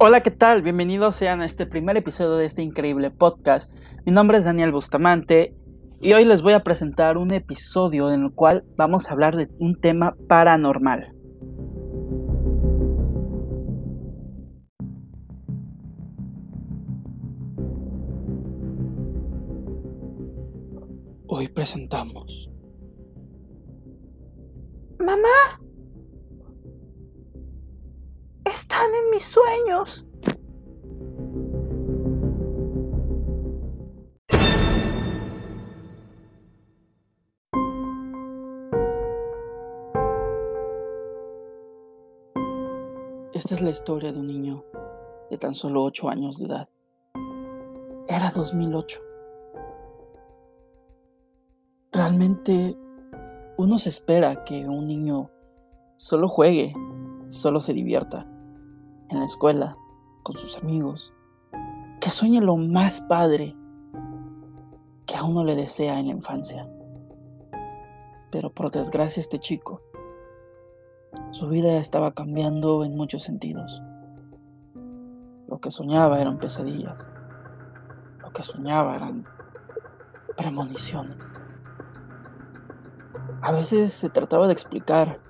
Hola, ¿qué tal? Bienvenidos sean a este primer episodio de este increíble podcast. Mi nombre es Daniel Bustamante y hoy les voy a presentar un episodio en el cual vamos a hablar de un tema paranormal. Hoy presentamos. Mamá. Están en mis sueños. Esta es la historia de un niño de tan solo 8 años de edad. Era 2008. Realmente uno se espera que un niño solo juegue, solo se divierta en la escuela, con sus amigos, que sueñe lo más padre que a uno le desea en la infancia. Pero por desgracia este chico, su vida estaba cambiando en muchos sentidos. Lo que soñaba eran pesadillas. Lo que soñaba eran premoniciones. A veces se trataba de explicar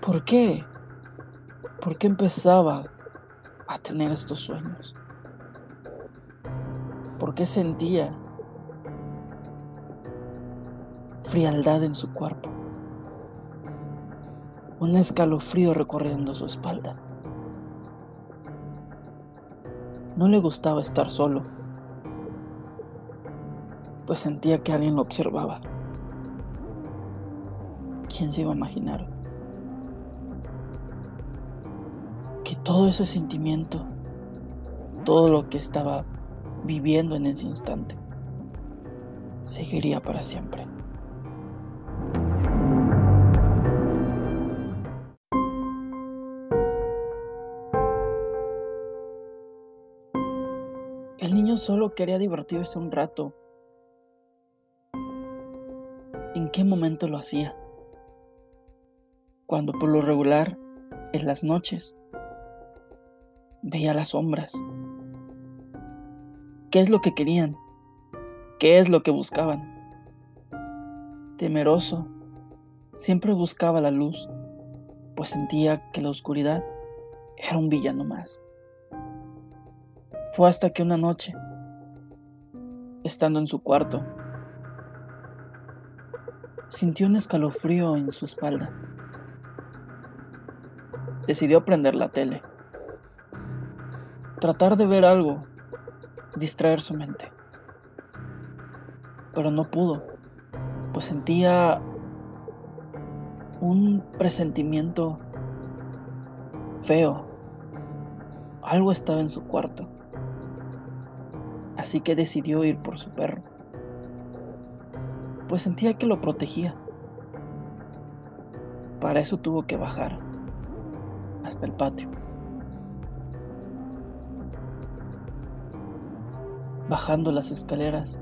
por qué ¿Por qué empezaba a tener estos sueños? ¿Por qué sentía frialdad en su cuerpo? Un escalofrío recorriendo su espalda. No le gustaba estar solo, pues sentía que alguien lo observaba. ¿Quién se iba a imaginar? Todo ese sentimiento, todo lo que estaba viviendo en ese instante, seguiría para siempre. El niño solo quería divertirse un rato. ¿En qué momento lo hacía? Cuando por lo regular, en las noches, veía las sombras. ¿Qué es lo que querían? ¿Qué es lo que buscaban? Temeroso, siempre buscaba la luz, pues sentía que la oscuridad era un villano más. Fue hasta que una noche, estando en su cuarto, sintió un escalofrío en su espalda. Decidió prender la tele tratar de ver algo, distraer su mente. Pero no pudo, pues sentía un presentimiento feo. Algo estaba en su cuarto. Así que decidió ir por su perro, pues sentía que lo protegía. Para eso tuvo que bajar hasta el patio. Bajando las escaleras.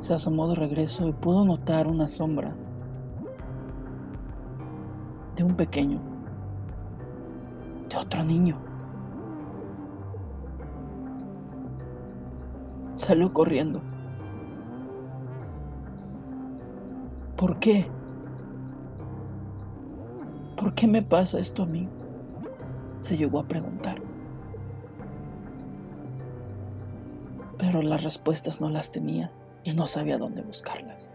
Se asomó de regreso y pudo notar una sombra de un pequeño, de otro niño. Salió corriendo. ¿Por qué? ¿Por qué me pasa esto a mí? Se llegó a preguntar. Pero las respuestas no las tenía y no sabía dónde buscarlas.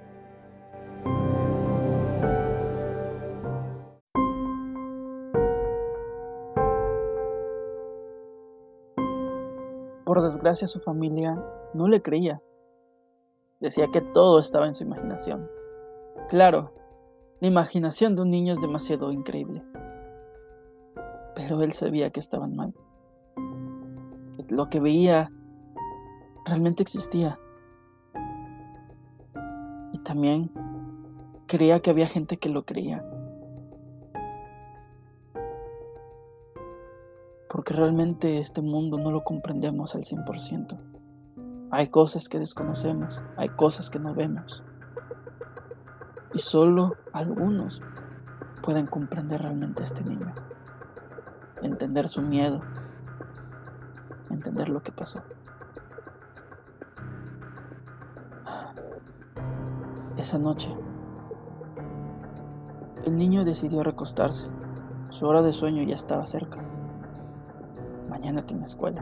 Por desgracia su familia no le creía. Decía que todo estaba en su imaginación. Claro, la imaginación de un niño es demasiado increíble. Pero él sabía que estaban mal. Lo que veía realmente existía. Y también creía que había gente que lo creía. Porque realmente este mundo no lo comprendemos al 100%. Hay cosas que desconocemos, hay cosas que no vemos. Y solo algunos pueden comprender realmente a este niño. entender su miedo, entender lo que pasó. Esa noche, el niño decidió recostarse. Su hora de sueño ya estaba cerca. Mañana tiene escuela.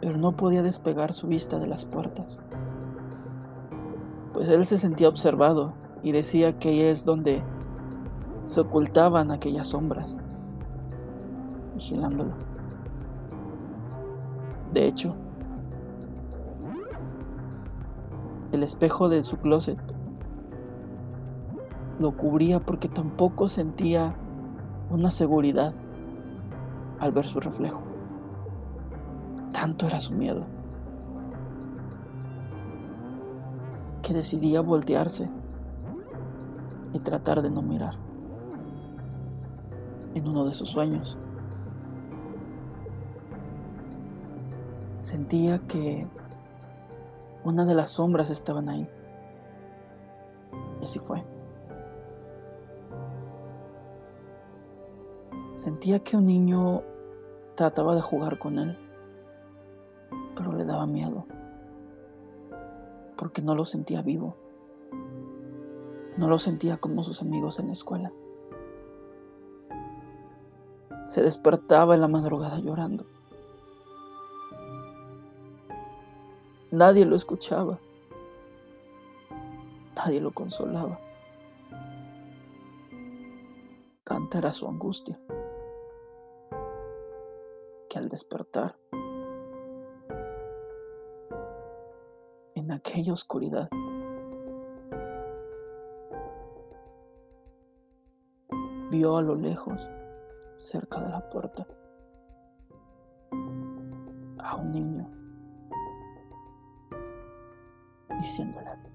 Pero no podía despegar su vista de las puertas. Pues él se sentía observado y decía que ahí es donde se ocultaban aquellas sombras, vigilándolo. De hecho, el espejo de su closet lo cubría porque tampoco sentía una seguridad al ver su reflejo. Tanto era su miedo que decidía voltearse y tratar de no mirar. En uno de sus sueños sentía que una de las sombras estaban ahí. Y así fue. Sentía que un niño trataba de jugar con él, pero le daba miedo, porque no lo sentía vivo. No lo sentía como sus amigos en la escuela. Se despertaba en la madrugada llorando. Nadie lo escuchaba. Nadie lo consolaba. Tanta era su angustia que al despertar en aquella oscuridad vio a lo lejos, cerca de la puerta, a un niño adiós.